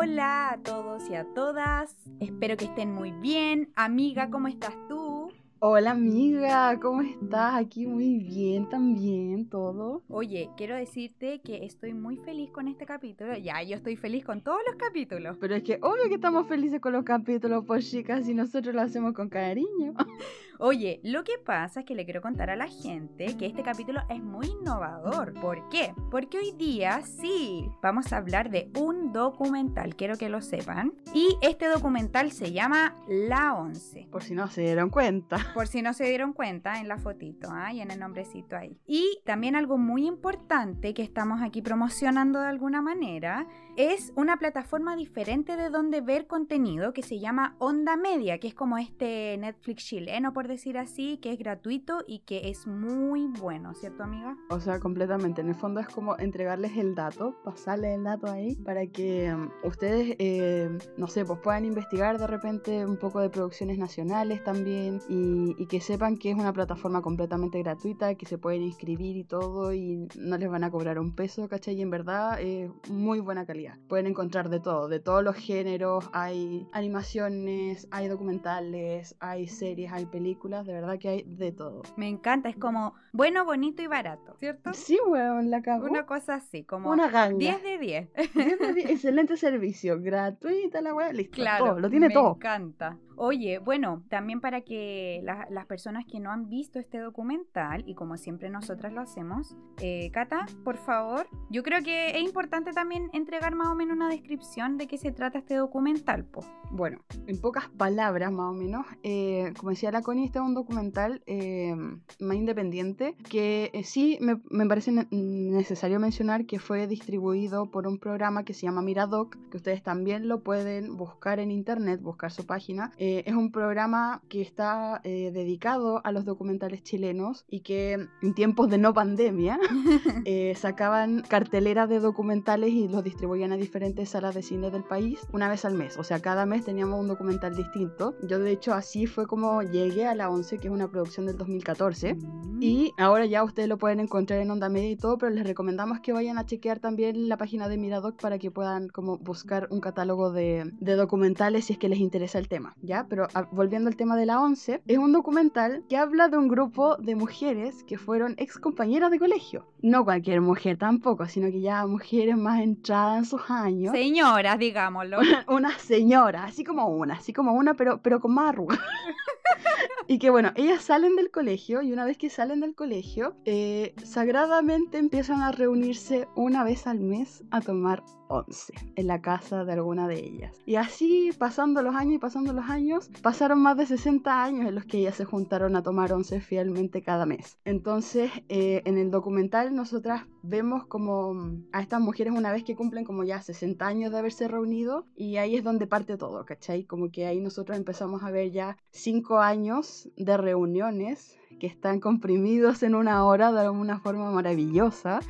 Hola a todos y a todas. Espero que estén muy bien. Amiga, ¿cómo estás tú? Hola amiga, ¿cómo estás? Aquí muy bien también, todo. Oye, quiero decirte que estoy muy feliz con este capítulo. Ya, yo estoy feliz con todos los capítulos. Pero es que obvio que estamos felices con los capítulos, pues chicas, y nosotros lo hacemos con cariño. Oye, lo que pasa es que le quiero contar a la gente que este capítulo es muy innovador. ¿Por qué? Porque hoy día sí vamos a hablar de un documental, quiero que lo sepan. Y este documental se llama La Once. Por si no se dieron cuenta. Por si no se dieron cuenta en la fotito y en el nombrecito ahí. Y también algo muy importante que estamos aquí promocionando de alguna manera es una plataforma diferente de donde ver contenido que se llama Onda Media, que es como este Netflix chileno, por decir así, que es gratuito y que es muy bueno, ¿cierto, amiga? O sea, completamente. En el fondo es como entregarles el dato, pasarles el dato ahí para que um, ustedes, eh, no sé, pues puedan investigar de repente un poco de producciones nacionales también y, y, que sepan que es una plataforma completamente gratuita, que se pueden inscribir y todo y no les van a cobrar un peso, ¿cachai? Y en verdad es muy buena calidad. Pueden encontrar de todo, de todos los géneros, hay animaciones, hay documentales, hay series, hay películas de verdad que hay de todo. Me encanta, es como bueno, bonito y barato, ¿cierto? Sí, weón, la cago. Una cosa así, como Una ganga. 10 de 10. 10 de 10, excelente servicio, gratuita la weá, listo, Claro, todo, lo tiene me todo. encanta. Oye, bueno, también para que la- las personas que no han visto este documental, y como siempre nosotras lo hacemos, eh, Cata, por favor, yo creo que es importante también entregar más o menos una descripción de qué se trata este documental, po. Bueno, en pocas palabras más o menos, eh, como decía la Connie, este es un documental eh, más independiente que eh, sí me, me parece ne- necesario mencionar que fue distribuido por un programa que se llama Miradoc, que ustedes también lo pueden buscar en internet, buscar su página. Eh, es un programa que está eh, dedicado a los documentales chilenos y que en tiempos de no pandemia eh, sacaban carteleras de documentales y los distribuían a diferentes salas de cine del país una vez al mes. O sea, cada mes teníamos un documental distinto. Yo de hecho así fue como llegué a la 11, que es una producción del 2014. Mm. Y ahora ya ustedes lo pueden encontrar en Onda Media y todo, pero les recomendamos que vayan a chequear también la página de Miradoc para que puedan como buscar un catálogo de, de documentales si es que les interesa el tema, ¿ya? Pero volviendo al tema de la 11, es un documental que habla de un grupo de mujeres que fueron ex compañeras de colegio. No cualquier mujer tampoco, sino que ya mujeres más entradas en sus años. Señoras, digámoslo. Una señora, así como una, así como una, pero, pero con más arrugas. y que bueno, ellas salen del colegio y una vez que salen del colegio, eh, sagradamente empiezan a reunirse una vez al mes a tomar once en la casa de alguna de ellas. Y así, pasando los años y pasando los años, pasaron más de 60 años en los que ellas se juntaron a tomar once fielmente cada mes. Entonces, eh, en el documental nosotras vemos como mm, a estas mujeres una vez que cumplen como ya 60 años de haberse reunido y ahí es donde parte todo, ¿cachai? Como que ahí nosotros empezamos a ver ya 5 años de reuniones que están comprimidos en una hora de una forma maravillosa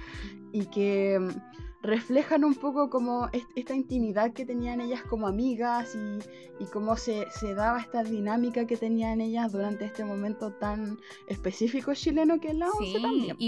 y que mm, reflejan un poco como est- esta intimidad que tenían ellas como amigas y, y cómo se, se daba esta dinámica que tenían ellas durante este momento tan específico chileno que es la Sí, también. po.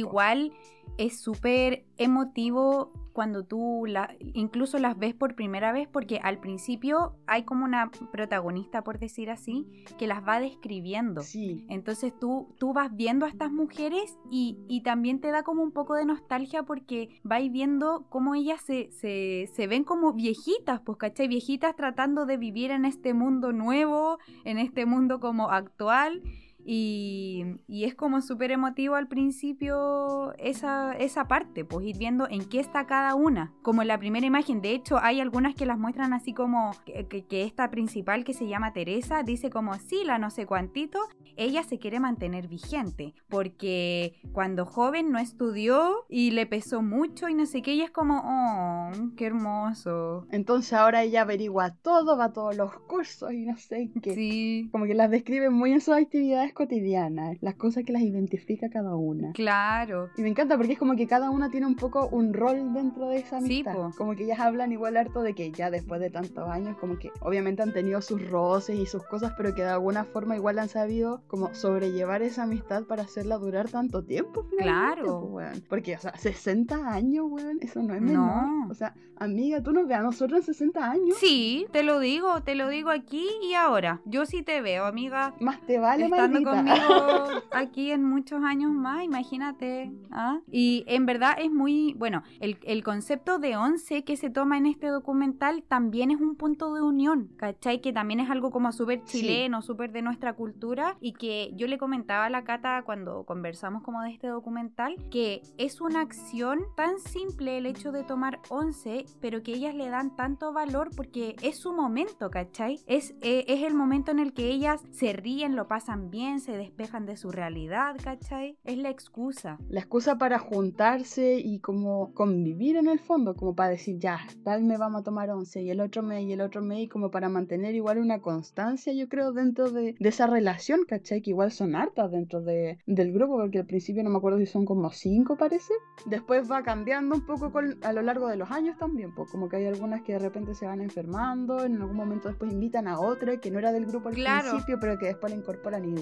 Es súper emotivo cuando tú la, incluso las ves por primera vez porque al principio hay como una protagonista, por decir así, que las va describiendo. Sí, Entonces tú, tú vas viendo a estas mujeres y, y también te da como un poco de nostalgia porque vais viendo cómo ellas se, se, se ven como viejitas, pues, ¿cachai? Viejitas tratando de vivir en este mundo nuevo, en este mundo como actual. Y, y es como súper emotivo al principio esa, esa parte, pues ir viendo en qué está cada una. Como en la primera imagen, de hecho hay algunas que las muestran así como que, que- que esta principal que se llama Teresa dice como sí, la no sé cuantito, ella se quiere mantener vigente, porque cuando joven no estudió y le pesó mucho y no sé qué, y es como, oh, qué hermoso. entonces ahora ella averigua todo, va a todos los cursos y no sé qué. Sí. Como que las describen muy en sus actividades cotidianas, las cosas que las identifica cada una. Claro. Y me encanta porque es como que cada una tiene un poco un rol dentro de esa Sí, amistad. po. como que ellas hablan igual harto de que ya después de tantos años, como que obviamente han tenido sus roces y sus cosas, pero que de alguna forma igual han sabido como sobrellevar esa amistad para hacerla durar tanto tiempo. Claro. weón. Porque, o sea, 60 años, weón, eso no es No. menor. O sea, amiga, tú nos ves a nosotros en 60 años. Sí, te lo digo, te lo digo aquí y ahora. Yo sí te veo, amiga. Más te vale, Estando conmigo aquí en muchos años más, imagínate. ¿ah? Y en verdad es muy, bueno, el, el concepto de once que se toma en este documental también es un punto de unión, ¿cachai? Que también es algo como súper Sí. chileno, súper de nuestra cultura y que yo le comentaba a la Cata cuando conversamos como de este documental, que es una acción tan simple el hecho de tomar once, pero que ellas le dan tanto valor porque es su momento, ¿cachai? Es, eh, es el momento en el que ellas se ríen, lo pasan bien, se despejan de su realidad, ¿cachai? Es la excusa. La excusa para juntarse y como convivir en el fondo, como para decir, ya, tal me vamos a tomar once y el otro mes y el otro mes, y como para mantener igual una constancia, yo creo, dentro de, de esa relación, ¿cachai? Que igual son hartas dentro de, del grupo, porque al principio no me acuerdo si son como cinco, parece. Después va cambiando un poco con, a lo largo de los años también, pues como que hay algunas que de repente se van enfermando, en algún momento después invitan a otra que no era del grupo al Claro. principio, pero que después la incorporan igual,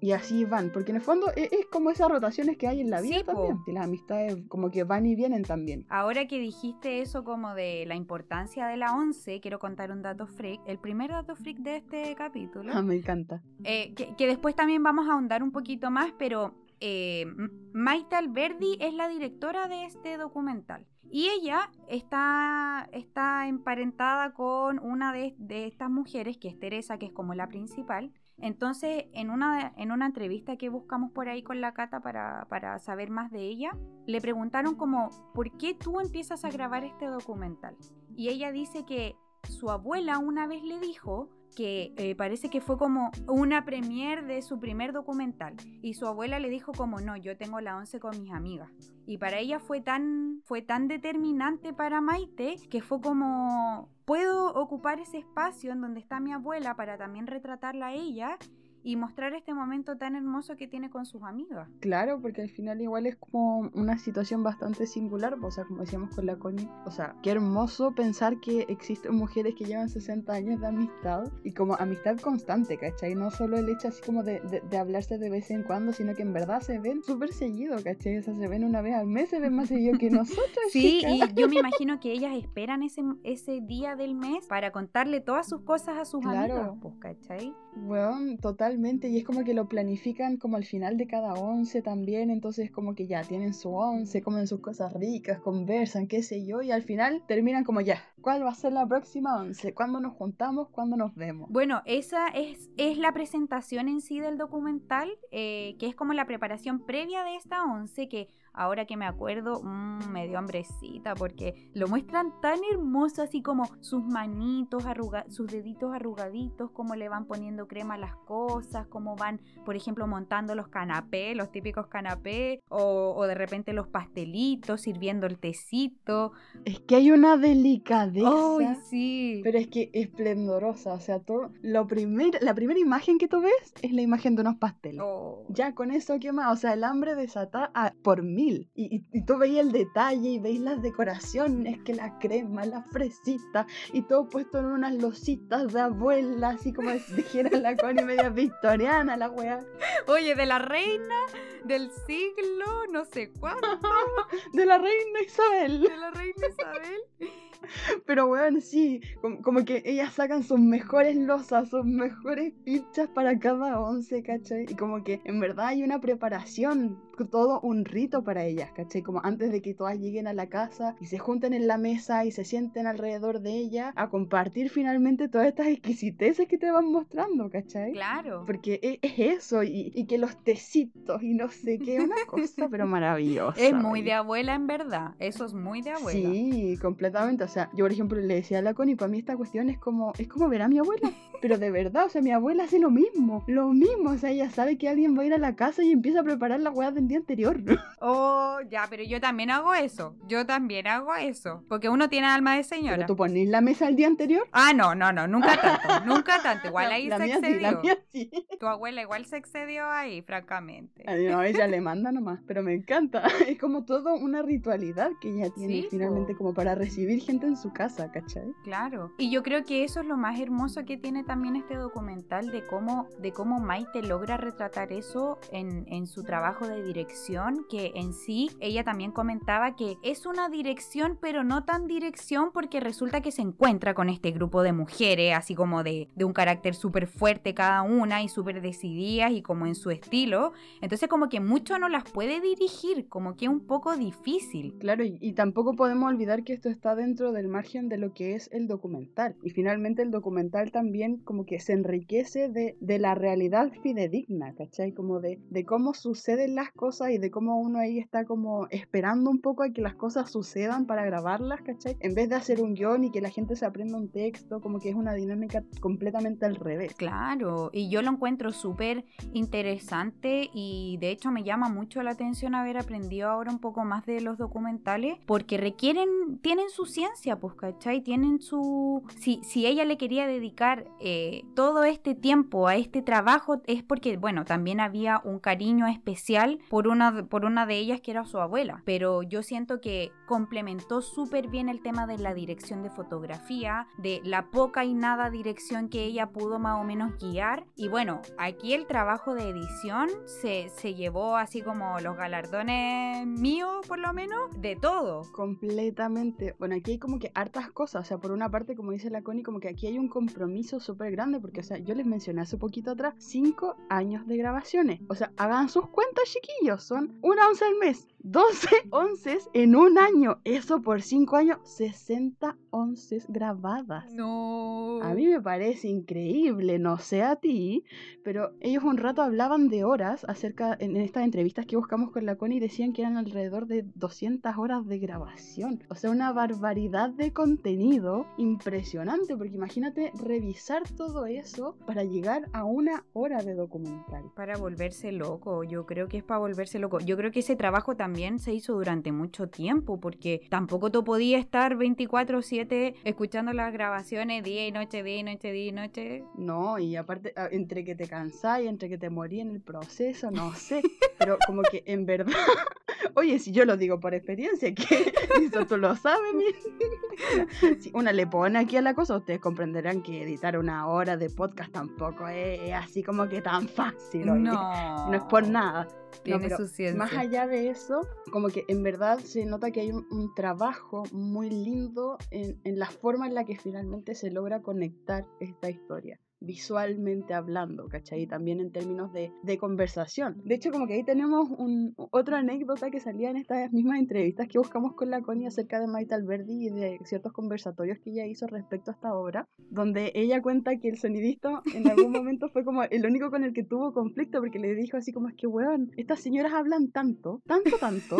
y así van, porque en el fondo es, es como esas rotaciones que hay en la vida Sí, po. también, y las amistades como que van y vienen también. Ahora que dijiste eso como de la importancia de la once, quiero contar un dato freak, el primer dato freak de este capítulo. Ah, me encanta. Eh, que, que después también vamos a ahondar un poquito más, pero eh, Maite Alberdi es la directora de este documental. Y ella está, está emparentada con una de, de estas mujeres, que es Teresa, que es como la principal. Entonces, en una, en una entrevista que buscamos por ahí con la Cata para, para saber más de ella, le preguntaron como, ¿por qué tú empiezas a grabar este documental? Y ella dice que su abuela una vez le dijo que eh, parece que fue como una premiere de su primer documental y su abuela le dijo como no, yo tengo la 11 con mis amigas y para ella fue tan fue tan determinante para Maite que fue como puedo ocupar ese espacio en donde está mi abuela para también retratarla a ella y mostrar este momento tan hermoso que tiene con sus amigas. Claro, porque al final igual es como una situación bastante singular, o sea, como decíamos con la Connie, o sea, qué hermoso pensar que existen mujeres que llevan 60 años de amistad y como amistad constante, ¿cachai? No solo el hecho así como de, de- de hablarse de vez en cuando, sino que en verdad se ven súper seguido, ¿cachai? O sea, se ven una vez al mes, se ven más seguido que nosotros. Sí, chicas. y yo me imagino que ellas esperan ese, ese día del mes para contarle todas sus cosas a sus Claro. amigas, pues, ¿cachai? Weón, totalmente. Y es como que lo planifican como al final de cada once también. Entonces como que ya tienen su once, comen sus cosas ricas, conversan, qué sé yo. Y al final terminan como ya, ¿cuál va a ser la próxima once? ¿Cuándo nos juntamos? ¿Cuándo nos vemos? Bueno, esa es, es la presentación en sí del documental, eh, que es como la preparación previa de esta once, que ahora que me acuerdo, mm, me dio hambrecita, porque lo muestran tan hermoso, así como sus manitos, arruga sus deditos arrugaditos, cómo le van poniendo crema a las cosas, cómo van, por ejemplo, montando los canapés, los típicos canapés, o, o de repente los pastelitos, sirviendo el tecito. Es que hay una delicadeza. ¡Ay, sí! Pero es que esplendorosa, o sea, todo, lo primer, la primera imagen que tú ves es la imagen de unos pasteles. Oh. Ya con eso, ¿qué más? O sea, el hambre desata a- por Y, y, y tú veías el detalle y veis las decoraciones, que la crema, la fresita, y todo puesto en unas lositas de abuela, así como si dijera la Connie media victoriana, la weá. Oye, de la reina del siglo, no sé cuánto, De la reina Isabel. de la reina Isabel. Pero weón, sí, como, como que ellas sacan sus mejores losas, sus mejores fichas para cada once, ¿cachai? Y como que en verdad hay una preparación, todo un rito para ellas, ¿cachai? Como antes de que todas lleguen a la casa y se junten en la mesa y se sienten alrededor de ella a compartir finalmente todas estas exquisiteces que te van mostrando, ¿cachai? Claro. Porque e- es eso, y, y que los tecitos y no sé qué, una cosa pero maravillosa. Es muy de abuela en verdad. Eso es muy de abuela. Sí, completamente. O sea, yo por ejemplo le decía a la Connie, para mí esta cuestión es como, es como ver a mi abuela, pero de verdad, o sea, mi abuela hace lo mismo, lo mismo, o sea, ella sabe que alguien va a ir a la casa y empieza a preparar la hueá del día anterior. Oh, ya, pero yo también hago eso, yo también hago eso, porque uno tiene alma de señora. ¿Pero tú pones la mesa el día anterior? Ah, no, no, no, nunca tanto, nunca tanto, igual ahí la se mía sí, excedió. la mía sí. Tu abuela igual se excedió ahí, francamente. Ay, no, ella le manda nomás, pero me encanta. Es como todo una ritualidad que ella tiene Sí, finalmente como para recibir gente en su casa, ¿cachai? Claro. Y yo creo que eso es lo más hermoso que tiene también este documental de cómo, de cómo Maite logra retratar eso en, en su trabajo de dirección, que en sí ella también comentaba que es una dirección, pero no tan dirección porque resulta que se encuentra con este grupo de mujeres, así como de, de un carácter súper fuerte cada una y súper decididas y como en su estilo. Entonces como que mucho no las puede dirigir, como que un poco difícil. Claro, y, y tampoco podemos olvidar que esto está dentro del margen de lo que es el documental. Y finalmente el documental también como que se enriquece de, de la realidad fidedigna, ¿cachai? Como de, de cómo suceden las cosas y de cómo uno ahí está como esperando un poco a que las cosas sucedan para grabarlas, ¿cachai? En vez de hacer un guion y que la gente se aprenda un texto, como que es una dinámica completamente al revés. Claro, y yo lo encuentro súper interesante y de hecho me llama mucho la atención haber aprendido ahora un poco más de los documentales porque requieren, tienen su ciencia, pues, ¿cachai? Tienen su... Si, si ella le quería dedicar eh, todo este tiempo a este trabajo es porque, bueno, también había un cariño especial por una, por una de ellas que era su abuela, pero yo siento que complementó súper bien el tema de la dirección de fotografía, de la poca y nada dirección que ella pudo más o menos guiar. Y bueno, aquí el trabajo de edición se, se llevó así como los galardones míos, por lo menos, de todo. Completamente. Bueno, aquí hay como que hartas cosas. O sea, por una parte, como dice la Connie, como que aquí hay un compromiso súper grande. Porque, o sea, yo les mencioné hace poquito atrás, cinco años de grabaciones. O sea, hagan sus cuentas, chiquillos. Son una once al mes. 12 onces en un año. Eso por cinco años, 60 onces grabadas. No. A mí me parece increíble, no sé a ti, pero ellos un rato hablaban de horas acerca, en estas entrevistas que buscamos con la Connie, decían que eran alrededor de 200 horas de grabación. O sea, una barbaridad de contenido impresionante, porque imagínate revisar todo eso para llegar a una hora de documental. Para volverse loco, yo creo que es para volverse loco. Yo creo que ese trabajo también se hizo durante mucho tiempo, porque tampoco tú podías estar 24/7 escuchando las grabaciones día y noche, día y noche, día y noche. No, y aparte, a- entre que te cansás y entre que te morí en el proceso, no sé, pero como que en verdad, oye, si yo lo digo por experiencia, que eso tú lo sabes, mi- si una le pone aquí a la cosa, ustedes comprenderán que editar una hora de podcast tampoco es, es así como que tan fácil, oye. No. No es por nada. Tiene su ciencia. Más allá de eso, como que en verdad se nota que hay un, un trabajo muy lindo en, en la forma en la que finalmente se logra conectar esta historia visualmente hablando, ¿cachai? Y también en términos de, de conversación. De hecho, como que ahí tenemos un, otra anécdota que salía en estas mismas entrevistas que buscamos con la Connie acerca de Maite Alberdi y de ciertos conversatorios que ella hizo respecto a esta obra, donde ella cuenta que el sonidista en algún momento fue como el único con el que tuvo conflicto porque le dijo así como es que, weón, estas señoras hablan tanto, tanto, tanto,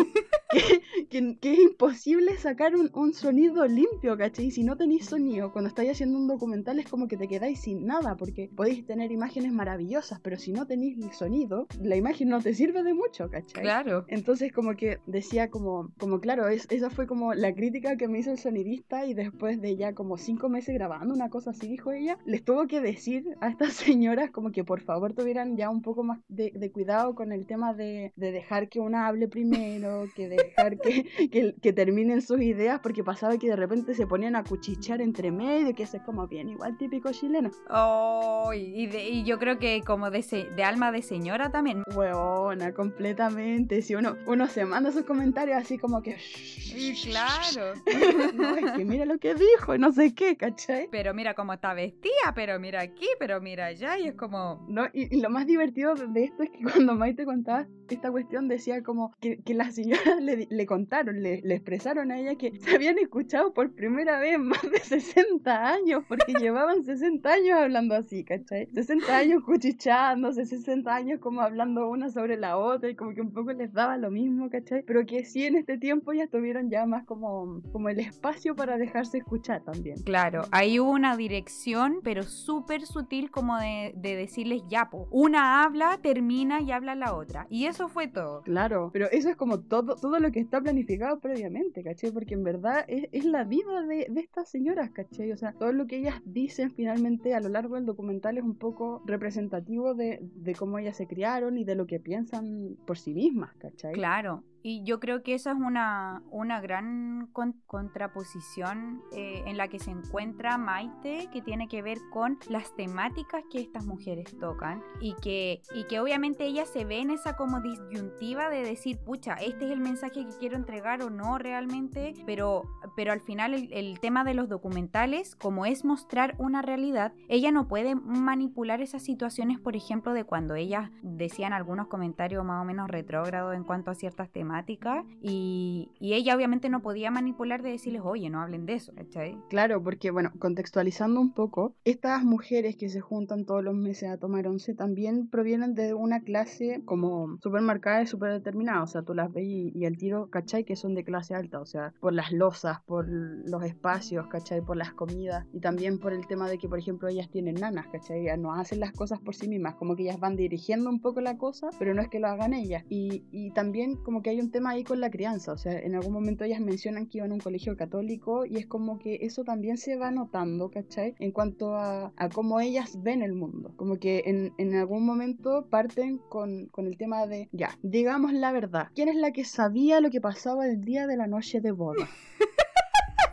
que, que- es imposible sacar un, un sonido limpio, ¿cachai? Y si no tenéis sonido, cuando estáis haciendo un documental es como que te quedáis sin nada, porque podéis tener imágenes maravillosas, pero si no tenéis el sonido, la imagen no te sirve de mucho, ¿cachai? Claro. Entonces como que decía como, como claro, es, esa fue como la crítica que me hizo el sonidista y después de ya como cinco meses grabando una cosa así, dijo ella, les tuvo que decir a estas señoras como que por favor tuvieran ya un poco más de, de cuidado con el tema de, de dejar que una hable primero, que dejar que, que, que terminen sus ideas, porque pasaba que de repente se ponían a cuchichear entre medio, que eso es como bien, igual típico chileno. Oh, y, de- y yo creo que como de, se- de alma de señora también. Hueona, completamente. Si uno, uno se manda sus comentarios así como que... Claro. No, es que mira lo que dijo y no sé qué, ¿cachai? Pero mira cómo está vestida, pero mira aquí, pero mira allá, y es como. No, y, y lo más divertido de esto es que cuando Maite contaba esta cuestión decía como que, que las señoras le, le contaron, le, le expresaron a ella que se habían escuchado por primera vez más de 60 años, porque llevaban 60 años hablando hablando así, ¿cachai? 60 años cuchichándose, 60 años como hablando una sobre la otra y como que un poco les daba lo mismo, ¿cachai? Pero que sí en este tiempo ya tuvieron ya más como, como el espacio para dejarse escuchar también. Claro, ahí hubo una dirección, pero súper sutil como de, de decirles ya, po. Una habla, termina y habla la otra. Y eso fue todo. Claro, pero eso es como todo, todo lo que está planificado previamente, ¿cachai? Porque en verdad es, es la vida de, de estas señoras, ¿cachai? O sea, todo lo que ellas dicen finalmente a lo largo del documental es un poco representativo de, de cómo ellas se criaron y de lo que piensan por sí mismas, ¿cachai? Claro, y yo creo que esa es una, una gran con- contraposición eh, en la que se encuentra Maite, que tiene que ver con las temáticas que estas mujeres tocan y que, y que obviamente ella se ve en esa como disyuntiva de decir, pucha, este es el mensaje que quiero entregar o no realmente, pero, pero al final el, el tema de los documentales, como es mostrar una realidad, ella no puede manipular esas situaciones, por ejemplo, de cuando ellas decían algunos comentarios más o menos retrógrados en cuanto a ciertas temáticas y, y ella obviamente no podía manipular de decirles, oye, no hablen de eso, ¿cachai? Claro, porque bueno, contextualizando un poco, estas mujeres que se juntan todos los meses a tomar once también provienen de una clase como súper marcada y súper determinada, o sea, tú las ves y, y el tiro, ¿cachai? Que son de clase alta, o sea, por las losas, por los espacios, ¿cachai? Por las comidas y también por el tema de que, por ejemplo, ellas tienen nanas, ¿cachai? No hacen las cosas por sí mismas, como que ellas van dirigiendo un poco la cosa, pero no es que lo hagan ellas. Y, y también como que hay un tema ahí con la crianza, o sea, en algún momento ellas mencionan que iban a un colegio católico y es como que eso también se va notando, ¿cachai? En cuanto a, a cómo ellas ven el mundo, como que en, en algún momento parten con, con el tema de, ya, digamos la verdad, ¿quién es la que sabía lo que pasaba el día de la noche de boda?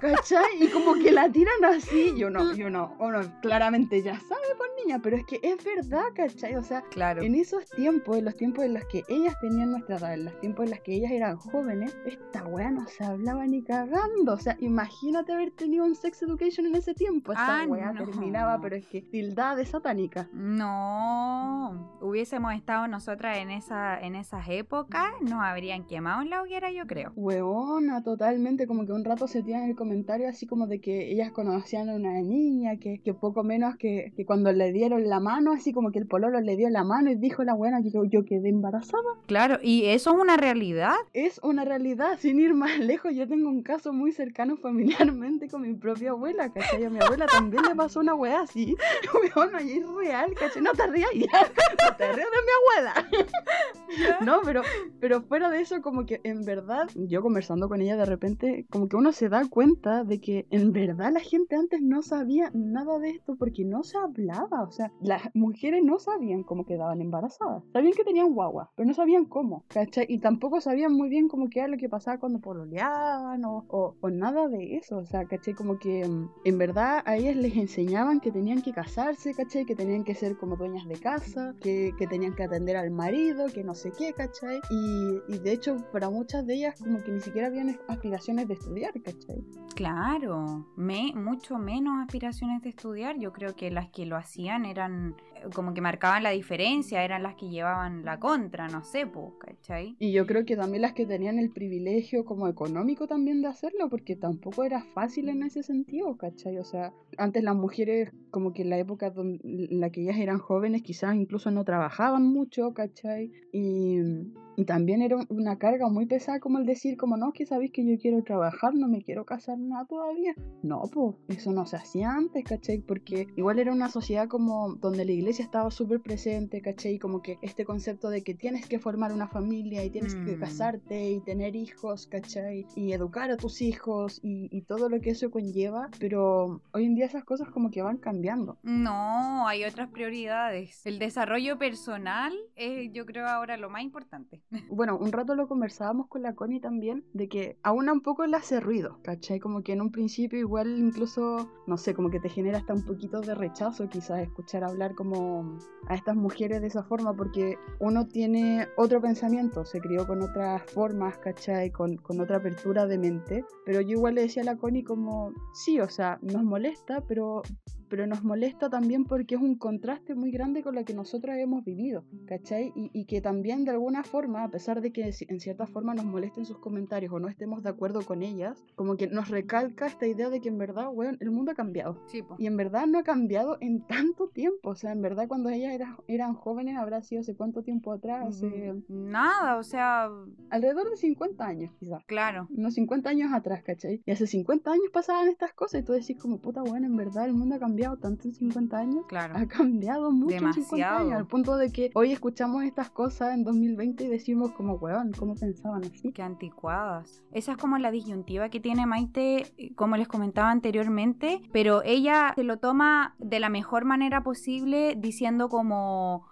¿Cachai? Y como que la tiran así, yo no, yo no, uno claramente ya sabe por niña, pero es que es verdad, ¿cachai? O sea, Claro. en esos tiempos, en los tiempos en los que ellas tenían nuestra edad, en los tiempos en los que ellas eran jóvenes, esta weá no se hablaba ni cagando. O sea, imagínate haber tenido un sex education en ese tiempo. Esta Ah, weá no. terminaba, pero es que tildada de satánica. No, hubiésemos estado nosotras en esa en esas épocas, nos habrían quemado en la hoguera, yo creo. Huevona, totalmente, como que un rato se tiran el comentario así como de que ellas conocían a una niña, que, que poco menos que, que cuando le dieron la mano, así como que el pololo le dio la mano y dijo la buena yo, yo quedé embarazada. Claro, y eso es una realidad. es una realidad, sin ir más lejos, yo tengo un caso muy cercano familiarmente con mi propia abuela, ¿cachai? A mi abuela también le pasó una weá así, weón, y es real, ¿cachai? No te rías ya, no te rías de mi abuela. No, pero, pero fuera de eso, como que en verdad, yo conversando con ella de repente, como que uno se da cuenta de que en verdad la gente antes no sabía nada de esto porque no se hablaba, o sea, las mujeres no sabían cómo quedaban embarazadas, sabían que tenían guagua, pero no sabían cómo, ¿cachai? Y tampoco sabían muy bien cómo era lo que pasaba cuando pololeaban o, o, o nada de eso, o sea, ¿cachai? Como que mm, en verdad a ellas les enseñaban que tenían que casarse, ¿cachai? Que tenían que ser como dueñas de casa, que, que tenían que atender al marido, que no sé qué, ¿cachai? Y, y de hecho para muchas de ellas como que ni siquiera habían aspiraciones de estudiar, ¿cachai? Claro, me, mucho menos aspiraciones de estudiar. Yo creo que las que lo hacían eran como que marcaban la diferencia, eran las que llevaban la contra, no sé, pues, ¿cachai? Y yo creo que también las que tenían el privilegio como económico también de hacerlo, porque tampoco era fácil en ese sentido, ¿cachai? O sea, antes las mujeres, como que en la época donde, en la que ellas eran jóvenes, quizás incluso no trabajaban mucho, ¿cachai? Y, y también era una carga muy pesada como el decir, como no, que sabéis que yo quiero trabajar, no me quiero casar nada todavía. No, pues eso no se hacía antes, ¿cachai? Porque igual era una sociedad como donde la iglesia estaba súper presente, ¿cachai? Como que este concepto de que tienes que formar una familia y tienes que Mm. casarte y tener hijos, ¿cachai? Y educar a tus hijos y, y todo lo que eso conlleva, pero hoy en día esas cosas como que van cambiando. No, hay otras prioridades. El desarrollo personal es, yo creo, ahora lo más importante. Bueno, un rato lo conversábamos con la Connie también, de que aún un poco le hace ruido, ¿cachai? Como que en un principio igual incluso, no sé, como que te genera hasta un poquito de rechazo quizás escuchar hablar como a estas mujeres de esa forma, porque uno tiene otro pensamiento, se crió con otras formas, ¿cachai? Con, con otra apertura de mente, pero yo igual le decía a la Connie como, sí, o sea, nos molesta, pero pero nos molesta también porque es un contraste muy grande con lo que nosotros hemos vivido, ¿cachai? Y, y que también de alguna forma, a pesar de que en cierta forma nos molesten sus comentarios o no estemos de acuerdo con ellas, como que nos recalca esta idea de que en verdad, weón, el mundo ha cambiado. Sí. Y en verdad no ha cambiado en tanto tiempo. O sea, en verdad cuando ellas era- eran jóvenes habrá sido hace cuánto tiempo atrás. Hace Nada, o sea, alrededor de 50 años, quizás. claro. Unos 50 años atrás, ¿cachai? Y hace 50 años pasaban estas cosas y tú decís como, puta, bueno, en verdad el mundo ha cambiado tanto en 50 años. Claro. Ha cambiado mucho en 50 Demasiado. años, al punto de que hoy escuchamos estas cosas en 2020 y decimos como, weón, ¿cómo pensaban así? Qué anticuadas. Esa es como la disyuntiva que tiene Maite, como les comentaba anteriormente, pero ella se lo toma de la mejor manera posible diciendo como,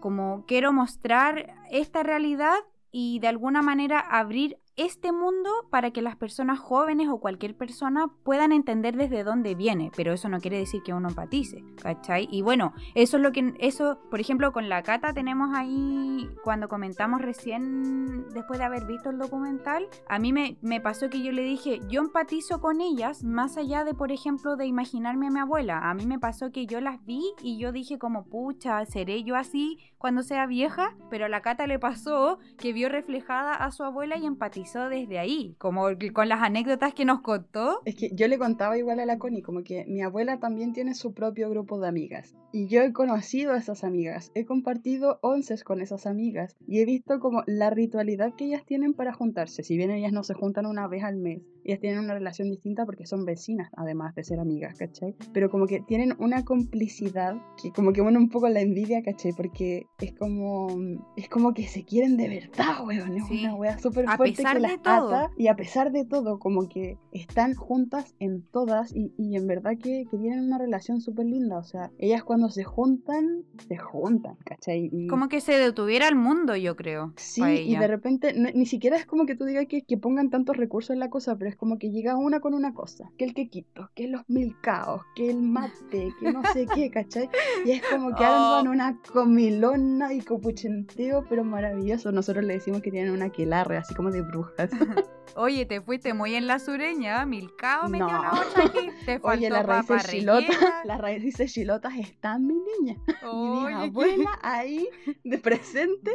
como quiero mostrar esta realidad y de alguna manera abrir este mundo para que las personas jóvenes o cualquier persona puedan entender desde dónde viene, pero eso no quiere decir que uno empatice, ¿cachai? Y bueno, eso es lo que, eso, por ejemplo, con la Cata tenemos ahí, cuando comentamos recién, después de haber visto el documental, a mí me, me pasó que yo le dije, yo empatizo con ellas, más allá de, por ejemplo, de imaginarme a mi abuela, a mí me pasó que yo las vi y yo dije como, pucha, ¿seré yo así cuando sea vieja? Pero a la Cata le pasó que vio reflejada a su abuela y empatizó desde ahí, como con las anécdotas que nos contó. Es que yo le contaba igual a la Connie, como que mi abuela también tiene su propio grupo de amigas. Y yo he conocido a esas amigas, he compartido onces con esas amigas y he visto como la ritualidad que ellas tienen para juntarse. Si bien ellas no se juntan una vez al mes, ellas tienen una relación distinta porque son vecinas, además de ser amigas, ¿cachai? Pero como que tienen una complicidad que como que bueno un poco la envidia, ¿cachai? Porque es como, es como que se quieren de verdad, weón. Es Sí. una wea súper fuerte pesar que de las todo. ata y a pesar de todo, como que están juntas en todas y, y en verdad que, que tienen una relación súper linda. O sea, ellas cuando se juntan, se juntan, ¿cachai? Y, Como que se detuviera el mundo, yo creo. Sí, y de repente no- ni siquiera es como que tú digas que, que pongan tantos recursos en la cosa, pero es como que llega una con una cosa, que el quequito, que los milcaos, que el mate, que no sé qué, ¿cachai? Y es como que Oh. arman una comilona y copuchenteo, pero maravilloso. Nosotros le decimos que tienen una quelarre, así como de brujas. Oye, te fuiste muy en la sureña, Milcao metió No. la otra aquí. Te faltó Oye, las raíces chilotas, las raíces chilotas están, mi niña. Mi Oye, qué- abuela ahí, de presente,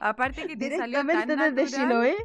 aparte que te salió directamente tan desde natural, Chiloé,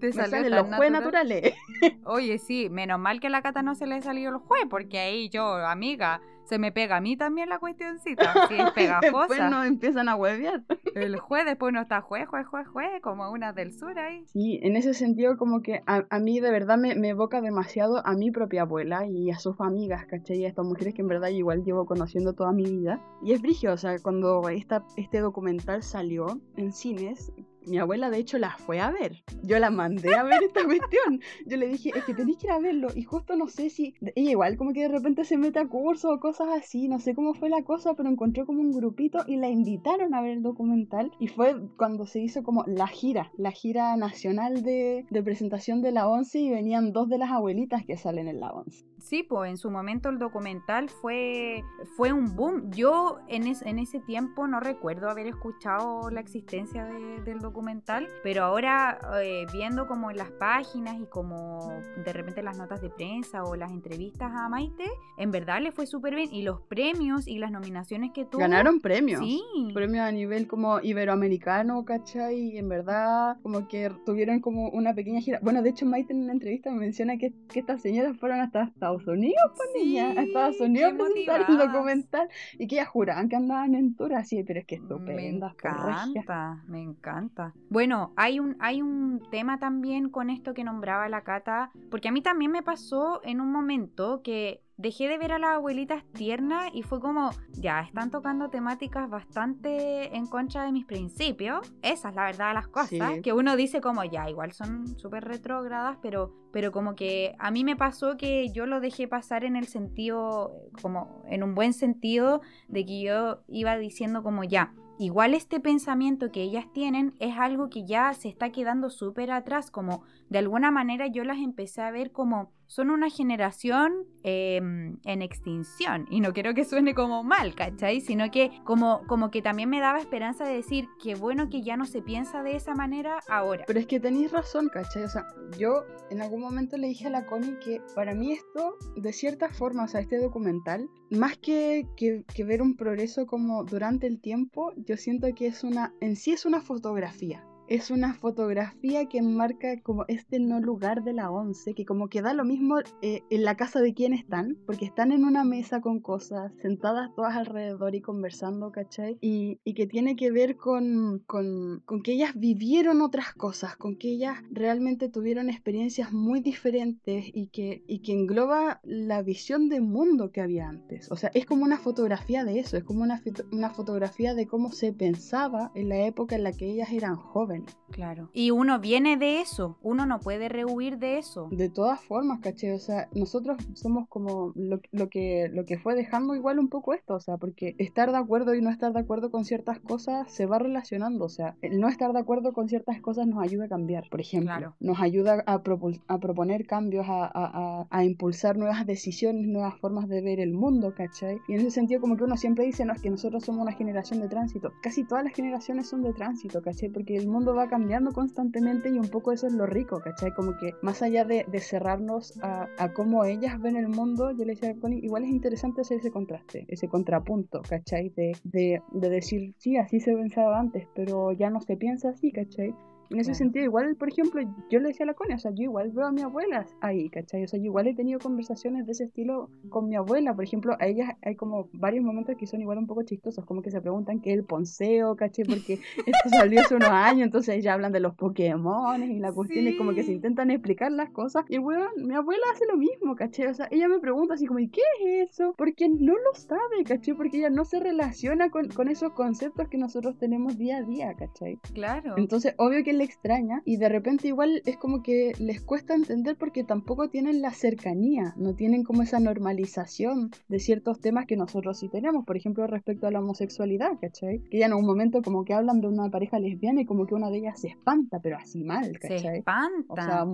te me salió salen los natural. naturales. Oye, sí, menos mal que a la cata no se le salió el jue, porque ahí yo, amiga, se me pega a mí también la cuestioncita. Sí, es Después pegajosa. nos empiezan a huevear. El jue después no está jue, jue, jue, jue, como una del sur ahí. Sí, en ese sentido como que a, a mí de verdad me, me evoca demasiado a mi propia abuela y a sus amigas, ¿cachai? Y a estas mujeres que en verdad igual llevo conociendo toda mi vida. Y es brigio, o sea, cuando esta, este documental salió en cines, mi abuela de hecho la fue a ver. Yo la mandé a ver esta cuestión. Yo le dije, es que tenéis que ir a verlo. Y justo no sé si... Ella igual como que de repente se mete a cursos o cosas así. No sé cómo fue la cosa, pero encontró como un grupito y la invitaron a ver el documental. Y fue cuando se hizo como la gira, la gira nacional de, de presentación de la ONCE y venían dos de las abuelitas que salen en la ONCE. Sí, pues en su momento el documental fue, fue un boom. Yo en, es- en ese tiempo no recuerdo haber escuchado la existencia de- del documental, pero ahora eh, viendo como en las páginas y como de repente las notas de prensa o las entrevistas a Maite, en verdad le fue súper bien. Y los premios y las nominaciones que tuvo. Ganaron premios. Sí. Premios a nivel como iberoamericano, ¿cachai? Y en verdad como que tuvieron como una pequeña gira. Bueno, de hecho Maite en una entrevista me menciona que, que estas señoras fueron hasta Estados Unidos, pues Sí, niña, a Estados Unidos presentar el documental y que ellas juraban que andaban en tour así, pero es que Me estupendas, pues, encanta, me encanta. Bueno, hay un, hay un tema también con esto que nombraba la Cata, porque a mí también me pasó en un momento que dejé de ver a las abuelitas tiernas y fue como, ya, están tocando temáticas bastante en contra de mis principios. Esa es la verdad de las cosas, Sí. que uno dice como, ya, igual son súper retrógradas, pero, pero como que a mí me pasó que yo lo dejé pasar en el sentido, como en un buen sentido, de que yo iba diciendo como, ya, igual este pensamiento que ellas tienen es algo que ya se está quedando súper atrás, como de alguna manera yo las empecé a ver como son una generación em, en extinción. Y no quiero que suene como mal, ¿cachai? Sino que como, como que también me daba esperanza de decir que bueno que ya no se piensa de esa manera ahora. Pero es que tenéis razón, ¿cachai? O sea, yo en algún momento le dije a la Connie que para mí esto, de cierta forma, o sea, este documental, más que, que, que ver un progreso como durante el tiempo, yo siento que es una, en sí es una fotografía es una fotografía que marca como este no lugar de la once, que como que da lo mismo eh, en la casa de quién están, porque están en una mesa con cosas, sentadas todas alrededor y conversando, ¿cachai? Y, y que tiene que ver con, con, con, que ellas vivieron otras cosas, con que ellas realmente tuvieron experiencias muy diferentes y que, y que engloba la visión de mundo que había antes. O sea, es como una fotografía de eso, es como una, una fotografía de cómo se pensaba en la época en la que ellas eran jóvenes. Claro. Y uno viene de eso, uno no puede rehuir de eso. De todas formas, caché, o sea, nosotros somos como lo, que, lo que fue dejando igual un poco esto, o sea, porque estar de acuerdo y no estar de acuerdo con ciertas cosas se va relacionando, o sea, el no estar de acuerdo con ciertas cosas nos ayuda a cambiar, por ejemplo, nos ayuda a, a proponer cambios, a, a, impulsar nuevas decisiones, nuevas formas de ver el mundo, ¿cachai? Y en ese sentido como que uno siempre dice, no, es que nosotros somos una generación de tránsito, casi todas las generaciones son de tránsito, ¿cachai? Porque el mundo va cambiando constantemente y un poco eso es lo rico, ¿cachai? Como que más allá de, cerrarnos a, cómo ellas ven el mundo, yo le decía a Connie, igual es interesante hacer ese contraste, ese contrapunto, ¿cachai? De, de, de decir, sí, así se pensaba antes, pero ya no se piensa así, ¿cachai? En ese sentido, igual, por ejemplo, yo le decía a la Connie, o sea, yo igual veo a mi abuela ahí, ¿cachai? O sea, yo igual he tenido conversaciones de ese estilo con mi abuela. Por ejemplo, a ellas hay como varios momentos que son igual un poco chistosos, como que se preguntan qué es el ponceo, ¿cachai? Porque esto salió hace unos años, entonces ya hablan de los Pokémon y la cuestión es como que se intentan explicar las cosas. Y bueno, mi abuela hace lo mismo, ¿cachai? O sea, ella me pregunta así como, ¿y qué es eso? Porque no lo sabe, ¿cachai? Porque ella no se relaciona con, con esos conceptos que nosotros tenemos día a día, ¿cachai? Claro. Entonces, obvio que extraña y de repente igual es como que les cuesta entender porque tampoco tienen la cercanía, no tienen como esa normalización de ciertos temas que nosotros sí tenemos, por ejemplo respecto a la homosexualidad, ¿cachai? Que ya en un momento como que hablan de una pareja lesbiana y como que una de ellas se espanta, pero así mal, ¿cachai? Se espanta. O sea,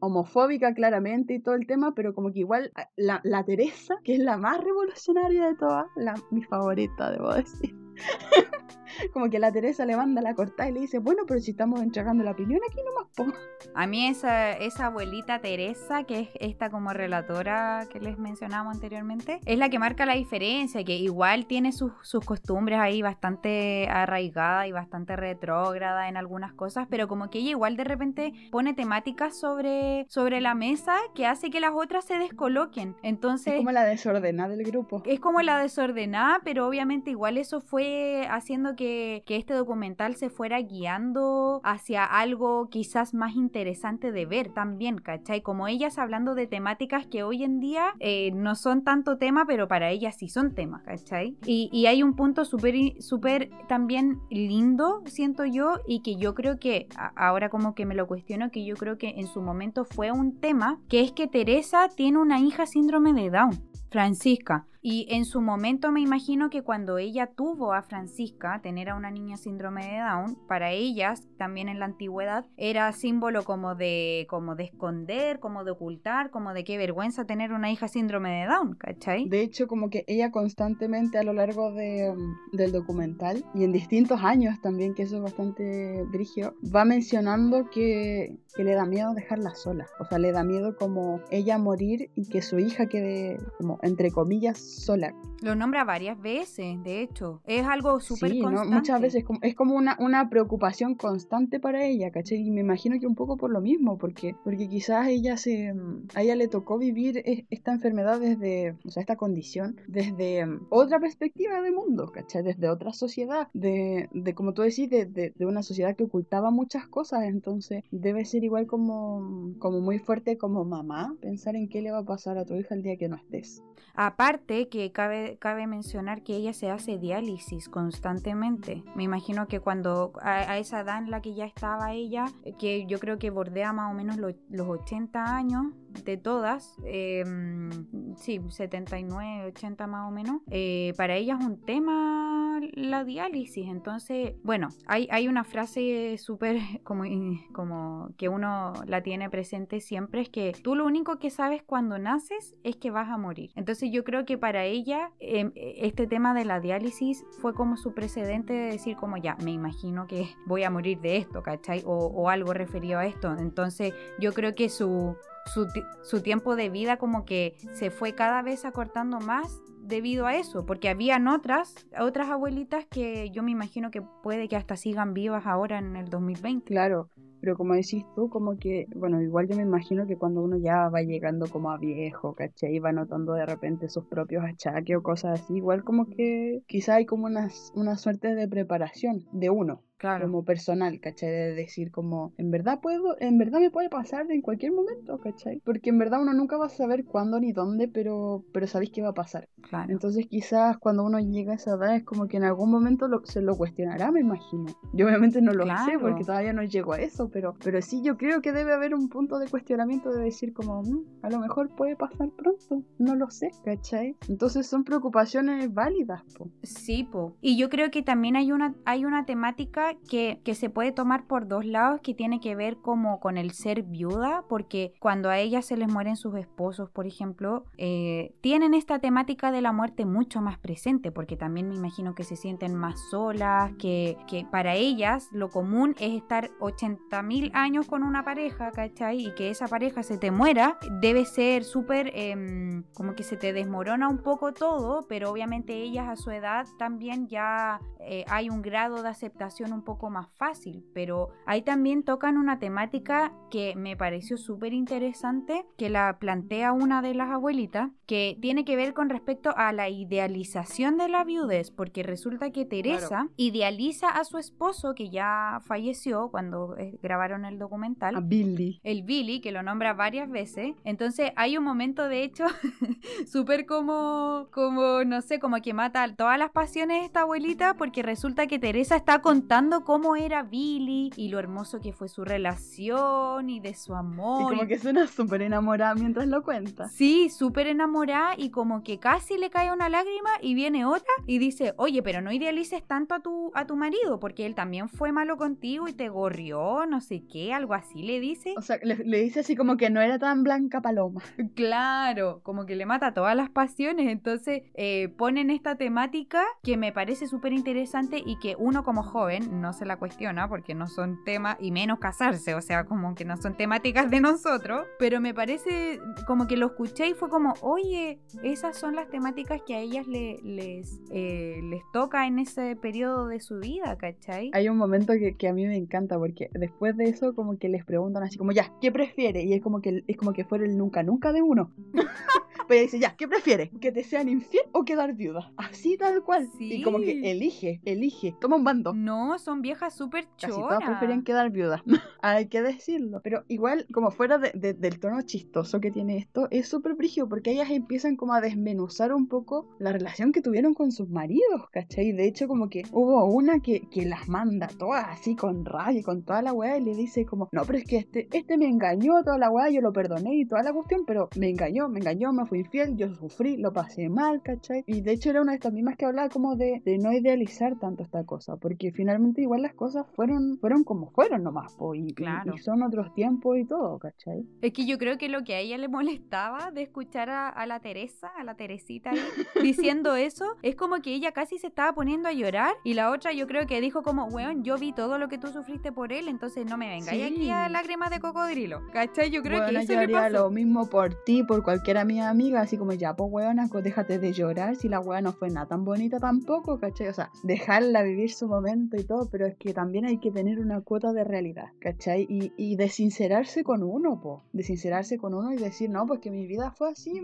homofóbica claramente y todo el tema, pero como que igual la, la Teresa, que es la más revolucionaria de todas, la, mi favorita, debo decir. Como que la Teresa le manda la cortada y le dice, bueno, pero si estamos entregando la opinión aquí nomás, po. A mí esa, esa abuelita Teresa, que es esta como relatora que les mencionamos anteriormente, es la que marca la diferencia, que igual tiene sus, sus costumbres ahí bastante arraigadas y bastante retrógrada en algunas cosas, pero como que ella igual de repente pone temáticas sobre, sobre la mesa que hace que las otras se descoloquen. Entonces... Es como la desordenada del grupo. Es como la desordenada, pero obviamente igual eso fue haciendo que que, este documental se fuera guiando hacia algo quizás más interesante de ver también, ¿cachai? Como ellas hablando de temáticas que hoy en día eh, no son tanto tema, pero para ellas sí son temas, ¿cachai? Y, y hay un punto súper súper también lindo, siento yo, y que yo creo que ahora como que me lo cuestiono, que yo creo que en su momento fue un tema, que es que Teresa tiene una hija síndrome de Down, Francisca. Y en su momento me imagino que cuando ella tuvo a Francisca, tener a una niña síndrome de Down, para ellas, también en la antigüedad, era símbolo como de, como de esconder, como de ocultar, como de qué vergüenza tener una hija síndrome de Down, ¿cachai? De hecho, como que ella constantemente a lo largo de, del documental y en distintos años también, que eso es bastante brigio, va mencionando que, que le da miedo dejarla sola. O sea, le da miedo como ella morir y que su hija quede como entre comillas sola. Lo nombra varias veces, de hecho. Es algo súper sí, constante. Muchas veces es como una, una preocupación constante para ella, ¿cachai? Y me imagino que un poco por lo mismo, porque, porque quizás ella se, a ella le tocó vivir esta enfermedad desde, o sea, esta condición, desde mm, otra perspectiva de mundo, ¿cachai? Desde otra sociedad, de, de como tú decís, de, de, de, una sociedad que ocultaba muchas cosas, entonces debe ser igual como, como muy fuerte como mamá, pensar en qué le va a pasar a tu hija el día que no estés. Aparte que cabe, cabe mencionar que ella se hace diálisis constantemente. Me imagino que cuando a, esa edad en la que ya estaba ella, que yo creo que bordea más o menos los 80 años, de todas, em, sí, 79, 80 más o menos, eh, para ellas es un tema la diálisis. Entonces, bueno, hay, hay una frase súper como, como que uno la tiene presente siempre, es que tú lo único que sabes cuando naces es que vas a morir. Entonces yo creo que para ella em, este tema de la diálisis fue como su precedente de decir como ya, me imagino que voy a morir de esto, ¿cachai? O algo referido a esto. Entonces yo creo que su, su, su, tiempo de vida como que se fue cada vez acortando más debido a eso, porque habían otras, otras abuelitas que yo me imagino que puede que hasta sigan vivas ahora en el 2020. Claro, pero como decís tú, como que, bueno, igual yo me imagino que cuando uno ya va llegando como a viejo, ¿cachai? Y va notando de repente sus propios achaques o cosas así, igual como que quizá hay como una, una suerte de preparación de uno, como personal, ¿cachai? De decir como, en verdad puedo, en verdad me puede pasar en cualquier momento, ¿cachai? Porque en verdad uno nunca va a saber cuándo ni dónde, pero, pero sabéis qué va a pasar. Claro. Entonces quizás cuando uno llega a esa edad es como que en algún momento se lo cuestionará, me imagino. Yo obviamente no lo sé porque todavía no llego a eso, pero, pero sí yo creo que debe haber un punto de cuestionamiento de decir como, mm, a lo mejor puede pasar pronto, no lo sé, ¿cachai? Entonces son preocupaciones válidas, po. Sí, po. Y yo creo que también hay una, hay una temática que, se puede tomar por dos lados, que tiene que ver como con el ser viuda, porque cuando a ellas se les mueren sus esposos, por ejemplo, eh, tienen esta temática de la muerte mucho más presente, porque también me imagino que se sienten más solas, que, que para ellas lo común es estar 80 mil años con una pareja, ¿cachai? Y que esa pareja se te muera, debe ser súper, em, como que se te desmorona un poco todo, pero obviamente ellas a su edad también ya eh, hay un grado de aceptación un poco más fácil, pero ahí también tocan una temática que me pareció súper interesante, que la plantea una de las abuelitas, que tiene que ver con respecto a la idealización de la viudez, porque resulta que Teresa idealiza a su esposo, que ya falleció cuando eh, grabaron el documental. A Billy. El Billy, que lo nombra varias veces. Entonces hay un momento, de hecho, súper como, como, no sé, como que mata todas las pasiones esta abuelita, porque resulta que Teresa está contando cómo era Billy y lo hermoso que fue su relación y de su amor. Y como que suena súper enamorada mientras lo cuenta. Sí, súper enamorada y como que casi le cae una lágrima y viene otra y dice, oye, pero no idealices tanto a tu, a tu marido porque él también fue malo contigo y te gorrió, no sé qué, algo así le dice. O sea, le, dice así como que no era tan blanca paloma. Claro, como que le mata todas las pasiones. Entonces eh, ponen esta temática que me parece súper interesante y que uno como joven no se la cuestiona porque no son temas, y menos casarse, o sea, como que no son temáticas de nosotros, pero me parece como que lo escuché y fue como, oye, esas son las temáticas que a ellas les, eh, les toca en ese periodo de su vida, ¿cachai? Hay un momento que, que, a mí me encanta porque después de eso como que les preguntan así como, ya, ¿qué prefiere? Y es como que, es como que fuera el nunca, nunca de uno. Pues dice, ya, ¿qué prefiere? ¿Que te sean infiel o quedar viuda? Así tal cual. Y como que elige, elige, toma un bando. No, son viejas súper choras. Casi todas prefieren quedar viuda. Hay que decirlo. Pero igual, como fuera del tono chistoso que tiene esto, es súper brígido porque ellas empiezan como a desmenuzar un poco la relación que tuvieron con sus maridos, ¿cachai? De hecho, como que hubo una que, que las manda todas así con rabia y con toda la weá y le dice como, no, pero es que este, este me engañó, toda la weá, yo lo perdoné y toda la cuestión, pero me engañó, me engañó, me fui infiel, yo sufrí, lo pasé mal, ¿cachai? Y de hecho era una de estas mismas que hablaba como de, de no idealizar tanto esta cosa, porque finalmente igual las cosas fueron, fueron como fueron nomás, po, y, claro. y, son otros tiempos y todo, ¿cachai? Es que yo creo que lo que a ella le molestaba de escuchar a, la Teresa, a la Teresita diciendo eso, es como que ella casi se estaba poniendo a llorar y la otra yo creo que dijo como, weón, yo vi todo lo que tú sufriste por él, entonces no me vengáis aquí a lágrimas de cocodrilo, ¿cachai? Yo creo que eso yo haría lo mismo por ti, por cualquiera mi amiga, así como ya, pues weona, déjate de llorar si la weá no fue nada tan bonita tampoco, ¿cachai? O sea, dejarla vivir su momento y todo, pero es que también hay que tener una cuota de realidad, ¿cachai? Y, y de sincerarse con uno, po, de sincerarse con uno y decir, no, pues que mi vida fue así,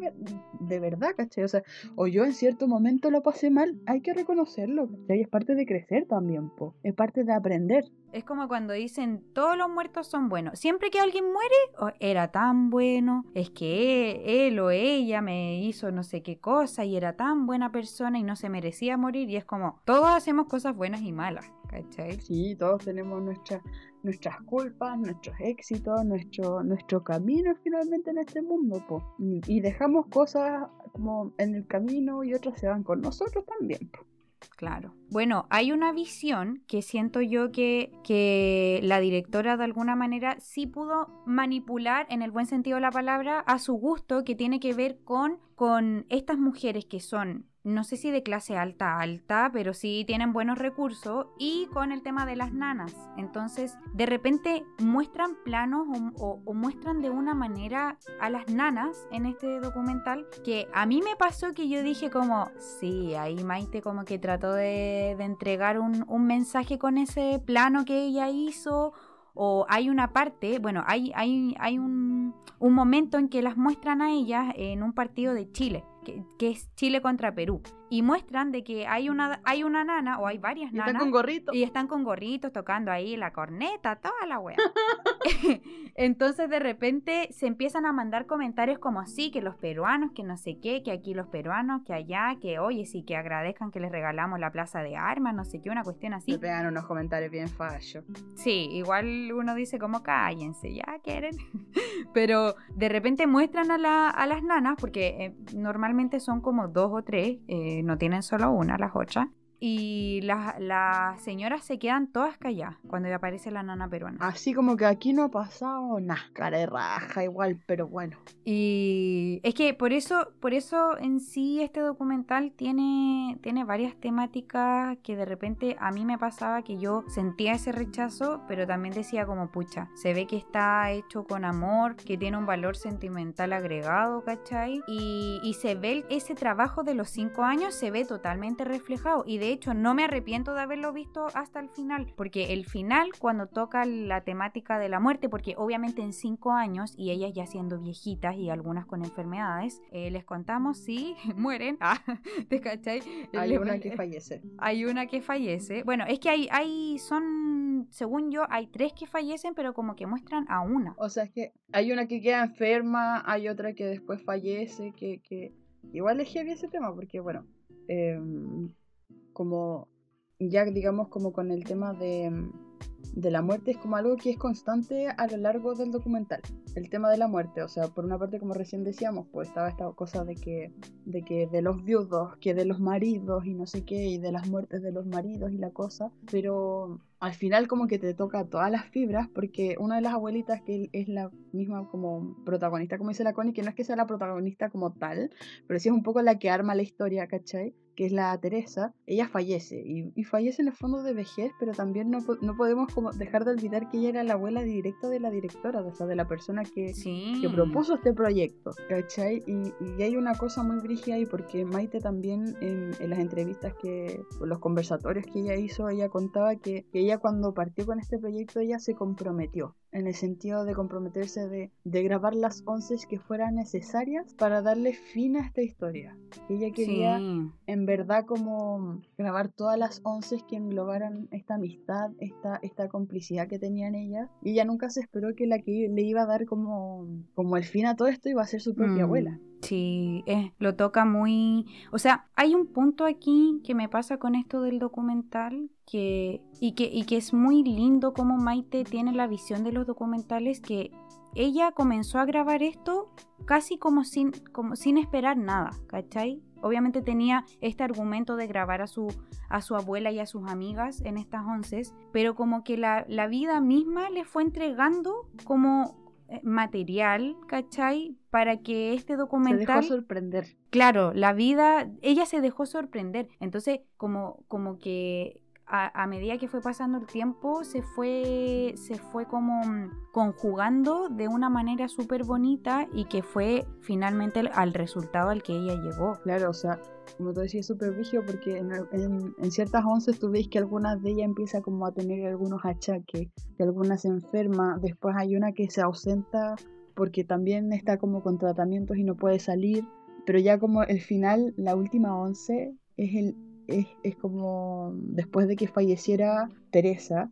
de verdad, ¿cachai? O sea, o yo en cierto momento lo pasé mal, hay que reconocerlo, ¿cachai? Es parte de crecer también, po, es parte de aprender. Es como cuando dicen, todos los muertos son buenos. Siempre que alguien muere, era tan bueno, es que él o ella me hizo no sé qué cosa y era tan buena persona y no se merecía morir. Y es como, todos hacemos cosas buenas y malas, ¿cachai? Sí, todos tenemos nuestra, nuestras culpas, nuestros éxitos, nuestro, nuestro camino finalmente en este mundo, po. Y, dejamos cosas como en el camino y otras se van con nosotros también. Claro. Bueno, hay una visión que siento yo que, que la directora de alguna manera sí pudo manipular en el buen sentido de la palabra a su gusto, que tiene que ver con, con estas mujeres que son no sé si de clase alta alta, pero sí tienen buenos recursos y con el tema de las nanas. Entonces, de repente muestran planos o, muestran de una manera a las nanas en este documental que a mí me pasó que yo dije como, sí, ahí Maite como que trató de, entregar un, mensaje con ese plano que ella hizo o hay una parte, bueno, hay, hay, hay un, un, momento en que las muestran a ellas en un partido de Chile que, es Chile contra Perú. Y muestran de que hay una, hay una nana o hay varias nanas. Y están con gorritos. Y están con gorritos tocando ahí la corneta, toda la wea. Entonces de repente se empiezan a mandar comentarios como así, que los peruanos, que no sé qué, que aquí los peruanos, que allá, que oye, sí, que agradezcan que les regalamos la plaza de armas, no sé qué, una cuestión así. Se pegan unos comentarios bien fallos. Sí, igual uno dice como cállense, ya quieren. Pero de repente muestran a, la, a las nanas, porque eh, normalmente son como dos o tres, eh, no tienen solo una, las otras y las, señoras se quedan todas calladas cuando aparece la nana peruana. Así como que aquí no ha pasado nada, cara de raja igual, pero bueno. Y es que por eso, por eso en sí este documental tiene, tiene varias temáticas que de repente a mí me pasaba que yo sentía ese rechazo, pero también decía como pucha, se ve que está hecho con amor, que tiene un valor sentimental agregado, ¿cachai? Y, y se ve ese trabajo de los cinco años, se ve totalmente reflejado. Y de hecho no me arrepiento de haberlo visto hasta el final, porque el final cuando toca la temática de la muerte, porque obviamente en cinco años y ellas ya siendo viejitas y algunas con enfermedades, eh, les contamos si mueren, ah, ¿te cachai? Hay una que fallece. Hay una que fallece. Bueno, es que hay, hay, son, según yo, hay tres que fallecen, pero como que muestran a una. O sea, es que hay una que queda enferma, hay otra que después fallece, que, que... igual es heavy ese tema, porque bueno, eh, como ya digamos como con el tema de, de, la muerte es como algo que es constante a lo largo del documental. El tema de la muerte, o sea, por una parte como recién decíamos, pues estaba esta cosa de que de que de los viudos, que de los maridos y no sé qué y de las muertes de los maridos y la cosa, pero al final como que te toca todas las fibras porque una de las abuelitas que es la misma como protagonista, como dice la Connie, que no es que sea la protagonista como tal, pero sí es un poco la que arma la historia, ¿cachai? Que es la Teresa, ella fallece y, fallece en el fondo de vejez, pero también no, no, podemos como dejar de olvidar que ella era la abuela directa de la directora, o sea, de la persona que, que propuso este proyecto, ¿cachai? Y, y, hay una cosa muy brígida ahí porque Maite también en, en las entrevistas que, los conversatorios que ella hizo, ella contaba que, que ella cuando partió con este proyecto, ella se comprometió, en el sentido de comprometerse de, de grabar las once que fueran necesarias para darle fin a esta historia. Ella quería, en verdad, como grabar todas las once que englobaran esta amistad, esta, esta complicidad que tenían ella. Y ella nunca se esperó que la que le iba a dar como, como el fin a todo esto iba a ser su propia mm. abuela. Sí, eh, lo toca muy... O sea, hay un punto aquí que me pasa con esto del documental que... Y, que, y que es muy lindo como Maite tiene la visión de los documentales que ella comenzó a grabar esto casi como sin, como sin esperar nada, ¿cachai? Obviamente tenía este argumento de grabar a su, a su abuela y a sus amigas en estas once, pero como que la, la vida misma le fue entregando como material, ¿cachai? Para que este documental... Se dejó sorprender. Claro, la vida, ella se dejó sorprender. Entonces, como, como que a, medida que fue pasando el tiempo, se fue, se fue como conjugando de una manera súper bonita y que fue finalmente al resultado al que ella llegó. Claro, o sea, como tú decías, súper vigio porque en, ciertas once tú que algunas de ellas empieza como a tener algunos achaques, que algunas se enferma, después hay una que se ausenta porque también está como con tratamientos y no puede salir, pero ya como el final, la última once, es el es, como después de que falleciera Teresa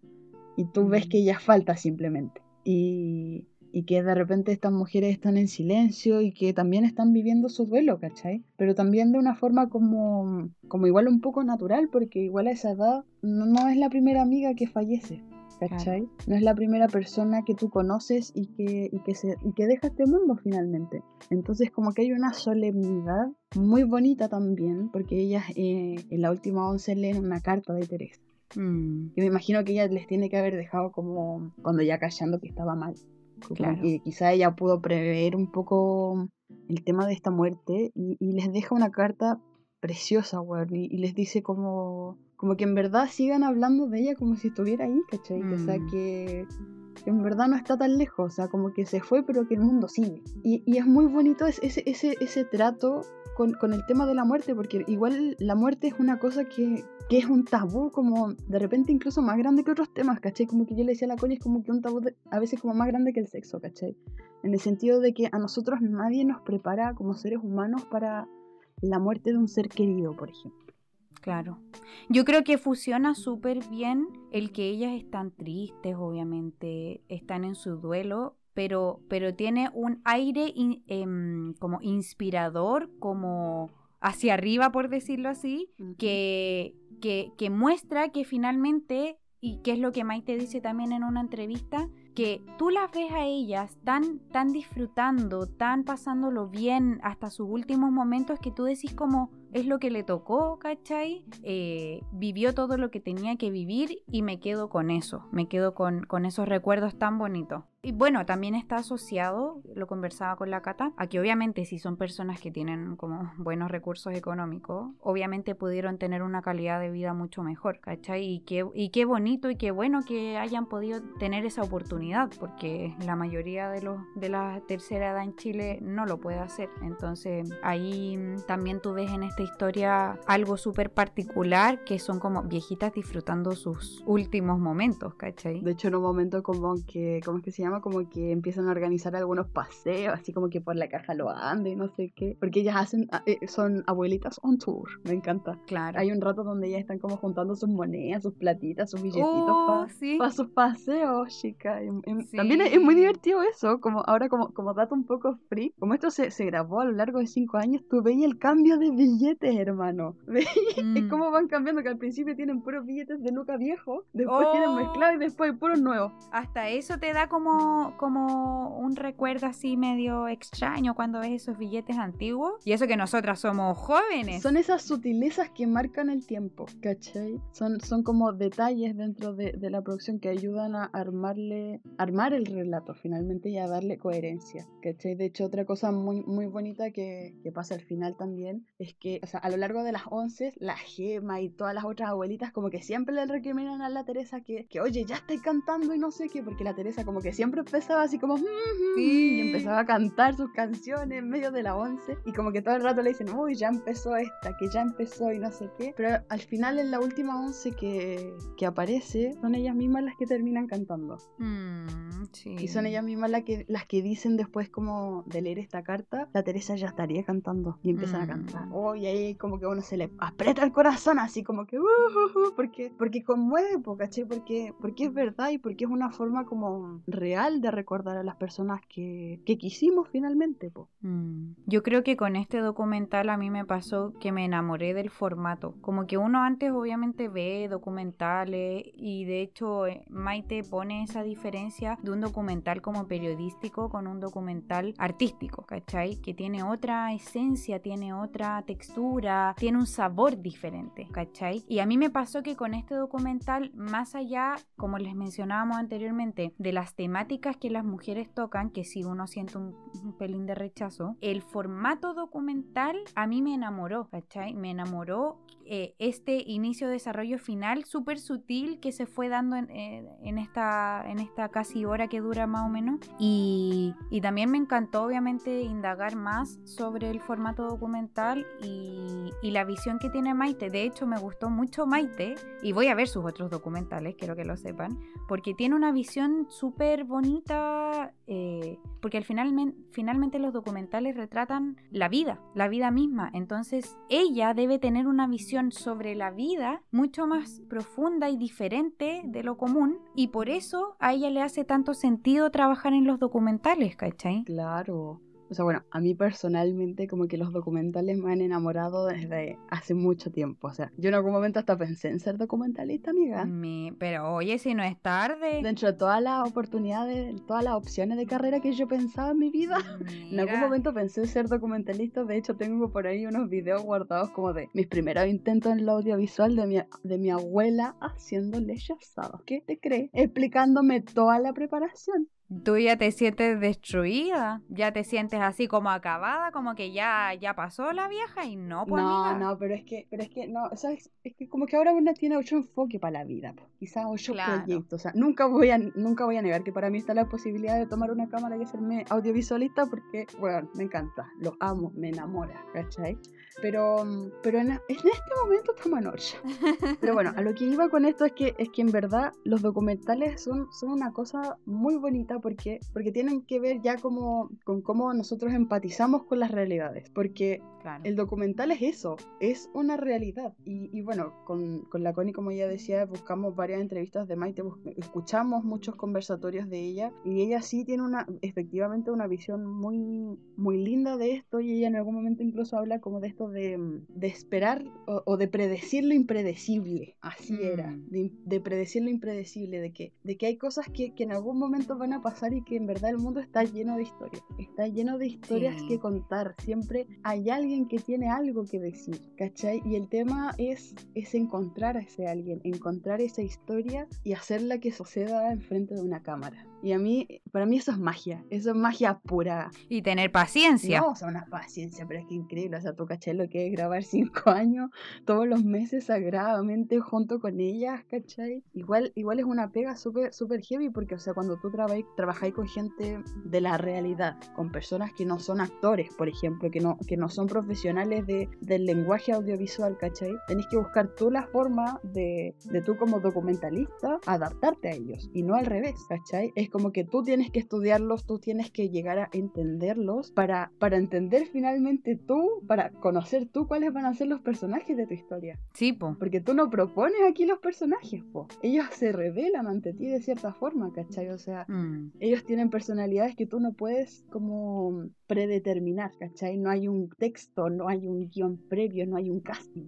y tú ves que ella falta simplemente. Y, y que de repente estas mujeres están en silencio y que también están viviendo su duelo, ¿cachai? Pero también de una forma como, como igual un poco natural, porque igual a esa edad no, es la primera amiga que fallece. ¿Cachai? No es la primera persona que tú conoces y que, y que, se, y que deja este mundo finalmente. Entonces como que hay una solemnidad muy bonita también, porque ellas eh, en la última once leen una carta de Teresa. Mm. Y me imagino que ella les tiene que haber dejado como cuando ya callando que estaba mal. Claro. Que quizá ella pudo prever un poco el tema de esta muerte y, les deja una carta preciosa, weón, y, les dice como, como que en verdad sigan hablando de ella como si estuviera ahí, ¿cachai? O sea, mm. que, en verdad no está tan lejos, o sea, como que se fue, pero que el mundo sigue. Y, y es muy bonito ese, ese, ese trato con, el tema de la muerte, porque igual la muerte es una cosa que, que es un tabú como de repente incluso más grande que otros temas, ¿cachai? Como que yo le decía a la coña, es como que un tabú a veces como más grande que el sexo, ¿cachai? En el sentido de que a nosotros nadie nos prepara como seres humanos para la muerte de un ser querido, por ejemplo. Claro. Yo creo que funciona súper bien el que ellas están tristes, obviamente, están en su duelo, pero, pero tiene un aire em, como inspirador, como hacia arriba, por decirlo así, que, que, que muestra que finalmente, y que es lo que Maite dice también en una entrevista, que tú las ves a ellas tan, tan disfrutando, tan pasándolo bien hasta sus últimos momentos que tú decís como es lo que le tocó, ¿cachai? Eh, vivió todo lo que tenía que vivir y me quedo con eso, me quedo con, con esos recuerdos tan bonitos. Y bueno, también está asociado, lo conversaba con la Cata, a que obviamente si son personas que tienen como buenos recursos económicos, obviamente pudieron tener una calidad de vida mucho mejor, ¿cachai? Y qué, y qué bonito y qué bueno que hayan podido tener esa oportunidad, porque la mayoría de, los, de la tercera edad en Chile no lo puede hacer. Entonces ahí también tú ves en esta historia algo súper particular, que son como viejitas disfrutando sus últimos momentos, ¿cachai? De hecho, en un momento como que, ¿cómo es que se llama? Como que empiezan a organizar algunos paseos, así como que por la caja lo ande, no sé qué, porque ellas hacen, ah, eh, son abuelitas on tour, me encanta. Claro. Hay un rato donde ellas están como juntando sus monedas, sus platitas, sus billetitos oh, para sus paseos, chica. También es, muy divertido eso, como ahora como, como dato un poco free, como esto se, se grabó a lo largo de cinco años, tú veías el cambio de billetes, hermano. Veías mm. cómo van cambiando, que al principio tienen puros billetes de Luca viejo, después tienen oh. mezclados y después puros nuevos. Hasta eso te da como como, un recuerdo así medio extraño cuando ves esos billetes antiguos. Y eso que nosotras somos jóvenes. Son esas sutilezas que marcan el tiempo, ¿cachai? Son, son como detalles dentro de, la producción que ayudan a armarle, armar el relato finalmente y a darle coherencia, ¿cachai? De hecho, otra cosa muy, muy bonita que, pasa al final también es que, o sea, a lo largo de las once, la Gema y todas las otras abuelitas como que siempre le recriminan a la Teresa que, que oye, ya estoy cantando y no sé qué, porque la Teresa como que siempre empezaba así como y empezaba a cantar sus canciones en medio de la once y como que todo el rato le dicen, uy, ya empezó esta, que ya empezó y no sé qué. Pero al final en la última once que, que aparece, son ellas mismas las que terminan cantando. Mm, y son ellas mismas las que, las que dicen después como de leer esta carta, la Teresa ya estaría cantando y empiezan a mm. cantar. Oh, y ahí como que uno se le aprieta el corazón así como que, uh, uh, uh", porque, porque conmueve, ¿cachai? Porque, porque es verdad y porque es una forma como real de recordar a las personas que, que quisimos finalmente. Mm. Yo creo que con este documental a mí me pasó que me enamoré del formato. Como que uno antes obviamente ve documentales y de hecho eh, Maite pone esa diferencia de un documental como periodístico con un documental artístico, ¿cachai? Que tiene otra esencia, tiene otra textura, tiene un sabor diferente, ¿cachai? Y a mí me pasó que con este documental, más allá, como les mencionábamos anteriormente, de las temáticas que las mujeres tocan, que si uno siente un, pelín de rechazo, el formato documental a mí me enamoró, ¿cachai? Me enamoró eh, este inicio, desarrollo final súper sutil que se fue dando eh, en, esta, en esta casi hora que dura más o menos. Y, y, también me encantó obviamente indagar más sobre el formato documental y, y la visión que tiene Maite. De hecho, me gustó mucho Maite y voy a ver sus otros documentales, quiero que lo sepan, porque tiene una visión súper bonita eh, porque al final, finalmente los documentales retratan la vida, la vida misma. Entonces ella debe tener una visión sobre la vida mucho más profunda y diferente de lo común y por eso a ella le hace tanto sentido trabajar en los documentales, ¿cachai? Claro. O sea, bueno, a mí personalmente como que los documentales me han enamorado desde hace mucho tiempo. O sea, yo en algún momento hasta pensé en ser documentalista, amiga. Pero oye, si no es tarde. Dentro de todas las oportunidades, todas las opciones de carrera que yo pensaba en mi vida, en algún momento pensé en ser documentalista. De hecho, tengo por ahí unos videos guardados como de mis primeros intentos en lo audiovisual de mi, de mi abuela haciendo leche asada. ¿Qué te crees? Explicándome toda la preparación. Tú ya te sientes destruida, ya te sientes así como acabada, como que ya, ya pasó la vieja y no, pues No, no, pero es que, pero es que, no, o sea, es, que como que ahora una tiene otro enfoque para la vida, quizás ocho proyectos, o sea, nunca voy, a, nunca voy a negar que para mí está la posibilidad de tomar una cámara y hacerme audiovisualista porque, bueno, me encanta, lo amo, me enamora, ¿cachai? Pero, pero en, este momento está Manorcha. Pero bueno, a lo que iba con esto es que, es que en verdad los documentales son, son una cosa muy bonita porque, porque tienen que ver ya como, con cómo nosotros empatizamos con las realidades. Porque el documental es eso, es una realidad. Y, bueno, con, con, la Connie, como ella decía, buscamos varias entrevistas de Maite, escuchamos muchos conversatorios de ella y ella sí tiene una, efectivamente, una visión muy, muy linda de esto y ella en algún momento incluso habla como de esto de, de esperar o, de predecir lo impredecible. Así era, mm. de, predecir lo impredecible, de que, de que hay cosas que, que, en algún momento van a pasar y que en verdad el mundo está lleno de historias, está lleno de historias que contar. Siempre hay alguien que tiene algo que decir, ¿cachai? Y el tema es, es encontrar a ese alguien, encontrar esa historia y hacerla que suceda enfrente de una cámara. Y a mí, para mí eso es magia, eso es magia pura. Y tener paciencia. No, o sea, una paciencia, pero es que increíble, o sea, tú cachai lo que es grabar cinco años todos los meses sagradamente junto con ellas, cachai. Igual, igual es una pega súper super heavy porque, o sea, cuando tú trabajáis con gente de la realidad, con personas que no son actores, por ejemplo, que no, que no son profesionales de, del lenguaje audiovisual, cachai, tenés que buscar tú la forma de, de tú como documentalista adaptarte a ellos y no al revés, cachai. Es como que tú tienes que estudiarlos, tú tienes que llegar a entenderlos para, para entender finalmente tú, para conocer tú cuáles van a ser los personajes de tu historia. Sí, po. Porque tú no propones aquí los personajes, po. Ellos se revelan ante ti de cierta forma, ¿cachai? O sea, mm. ellos tienen personalidades que tú no puedes como predeterminar, ¿cachai? No hay un texto, no hay un guion previo, no hay un casting.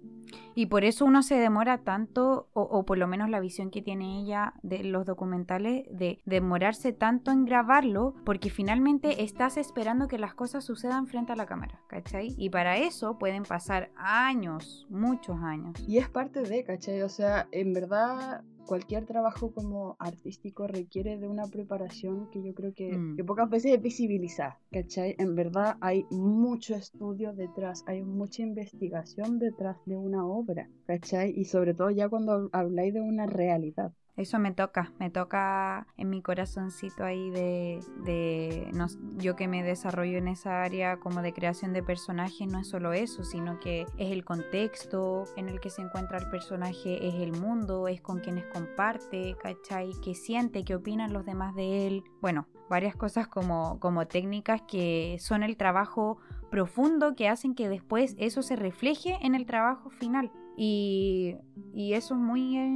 Y por eso uno se demora tanto, o, por lo menos la visión que tiene ella de los documentales, de demorarse tanto en grabarlo, porque finalmente estás esperando que las cosas sucedan frente a la cámara, ¿cachai? Y para eso pueden pasar años, muchos años. Y es parte de, ¿cachai? O sea, en verdad cualquier trabajo como artístico requiere de una preparación que yo creo que, mm. que, pocas veces es visibilizar, ¿cachai? En verdad hay mucho estudio detrás, hay mucha investigación detrás de una obra, ¿cachai? Y sobre todo ya cuando habláis de una realidad. Eso me toca, me toca en mi corazoncito ahí de, de yo que me desarrollo en esa área como de creación de personajes, no es solo eso, sino que es el contexto en el que se encuentra el personaje, es el mundo, es con quienes comparte, ¿cachai? ¿Qué siente? ¿Qué opinan los demás de él? Bueno, varias cosas como, como técnicas que son el trabajo profundo que hacen que después eso se refleje en el trabajo final. Y, eso es muy, eh,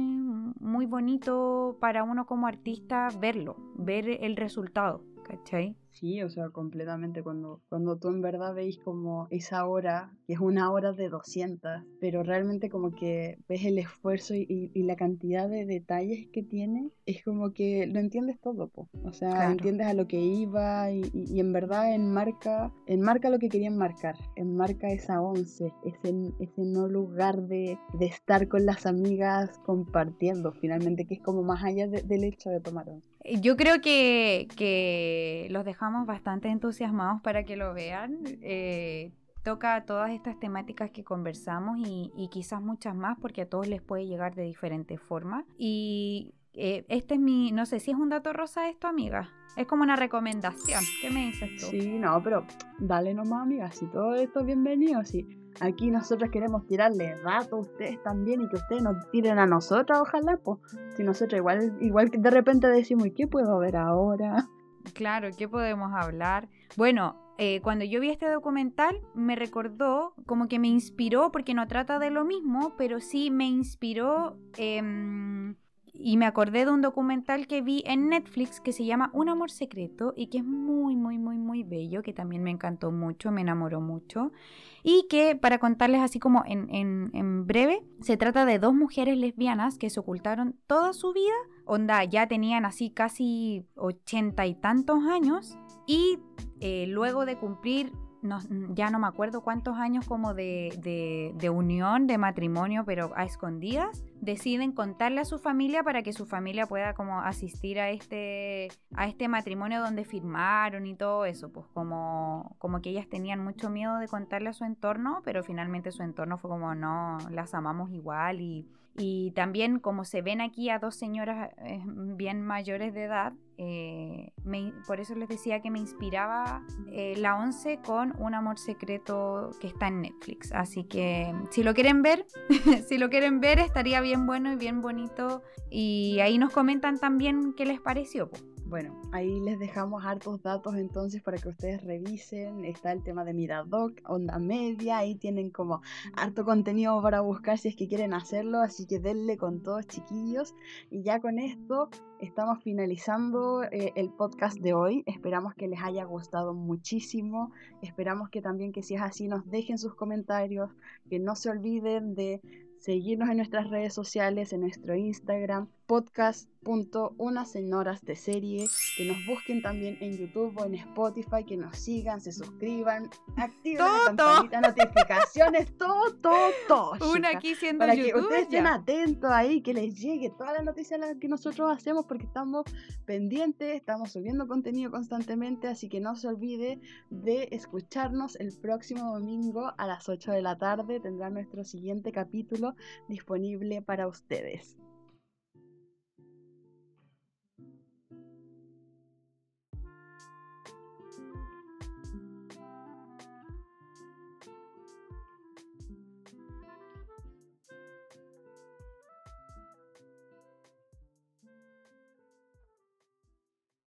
muy bonito para uno como artista verlo, ver el resultado, ¿cachai? Sí, o sea, completamente. Cuando, cuando tú en verdad veis como esa hora, que es una hora de 200, pero realmente como que ves el esfuerzo y, la cantidad de detalles que tiene, es como que lo entiendes todo, po. O sea, entiendes a lo que iba y, y, en verdad enmarca, enmarca lo que querían marcar. Enmarca esa once, ese, ese no lugar de, de estar con las amigas compartiendo finalmente, que es como más allá del hecho de tomar once. Yo creo que, que los dejamos bastante entusiasmados para que lo vean. Eh, toca todas estas temáticas que conversamos y, quizás muchas más porque a todos les puede llegar de diferentes formas. Y eh, este es mi, no sé si es un dato rosa esto, amiga. Es como una recomendación. ¿Qué me dices tú? Sí, no, pero dale nomás, amiga. Si todo esto es bienvenido, si aquí nosotros queremos tirarle datos a ustedes también y que ustedes nos tiren a nosotros, ojalá, pues. Si nosotros igual, igual de repente decimos, ¿y qué puedo ver ahora? Claro, ¿qué podemos hablar? Bueno, eh, cuando yo vi este documental me recordó, como que me inspiró, porque no trata de lo mismo, pero sí me inspiró em, y me acordé de un documental que vi en Netflix que se llama Un amor secreto y que es muy, muy, muy, muy bello, que también me encantó mucho, me enamoró mucho. Y que, para contarles así como en, en breve, se trata de dos mujeres lesbianas que se ocultaron toda su vida, onda, ya tenían así casi ochenta y tantos años y eh, luego de cumplir, ya no me acuerdo cuántos años como de, de, unión, de matrimonio, pero a escondidas, deciden contarle a su familia para que su familia pueda como asistir a este, a este matrimonio donde firmaron y todo eso, pues como, como que ellas tenían mucho miedo de contarle a su entorno, pero finalmente su entorno fue como, no, las amamos igual y y también como se ven aquí a dos señoras eh, bien mayores de edad, eh, por eso les decía que me inspiraba eh, la 11 con Un amor secreto que está en Netflix. Así que si lo quieren ver, si lo quieren ver estaría bien bueno y bien bonito. Y ahí nos comentan también qué les pareció. Bueno, ahí les dejamos hartos datos entonces para que ustedes revisen. Está el tema de Miradoc, Onda Media, ahí tienen como harto contenido para buscar si es que quieren hacerlo, así que denle con todos chiquillos. Y ya con esto estamos finalizando eh, el podcast de hoy. Esperamos que les haya gustado muchísimo. Esperamos que también que si es así nos dejen sus comentarios, que no se olviden de seguirnos en nuestras redes sociales, en nuestro Instagram, podcast.unas horas de serie, que nos busquen también en YouTube o en Spotify, que nos sigan, se suscriban, activen la campanita, notificaciones, todo, todo, todo. Una aquí siendo Para que ustedes estén atentos ahí, que les llegue todas las noticias que nosotros hacemos, porque estamos pendientes, estamos subiendo contenido constantemente, así que no se olvide de escucharnos el próximo domingo a las 8 de la tarde, tendrá nuestro siguiente capítulo disponible para ustedes.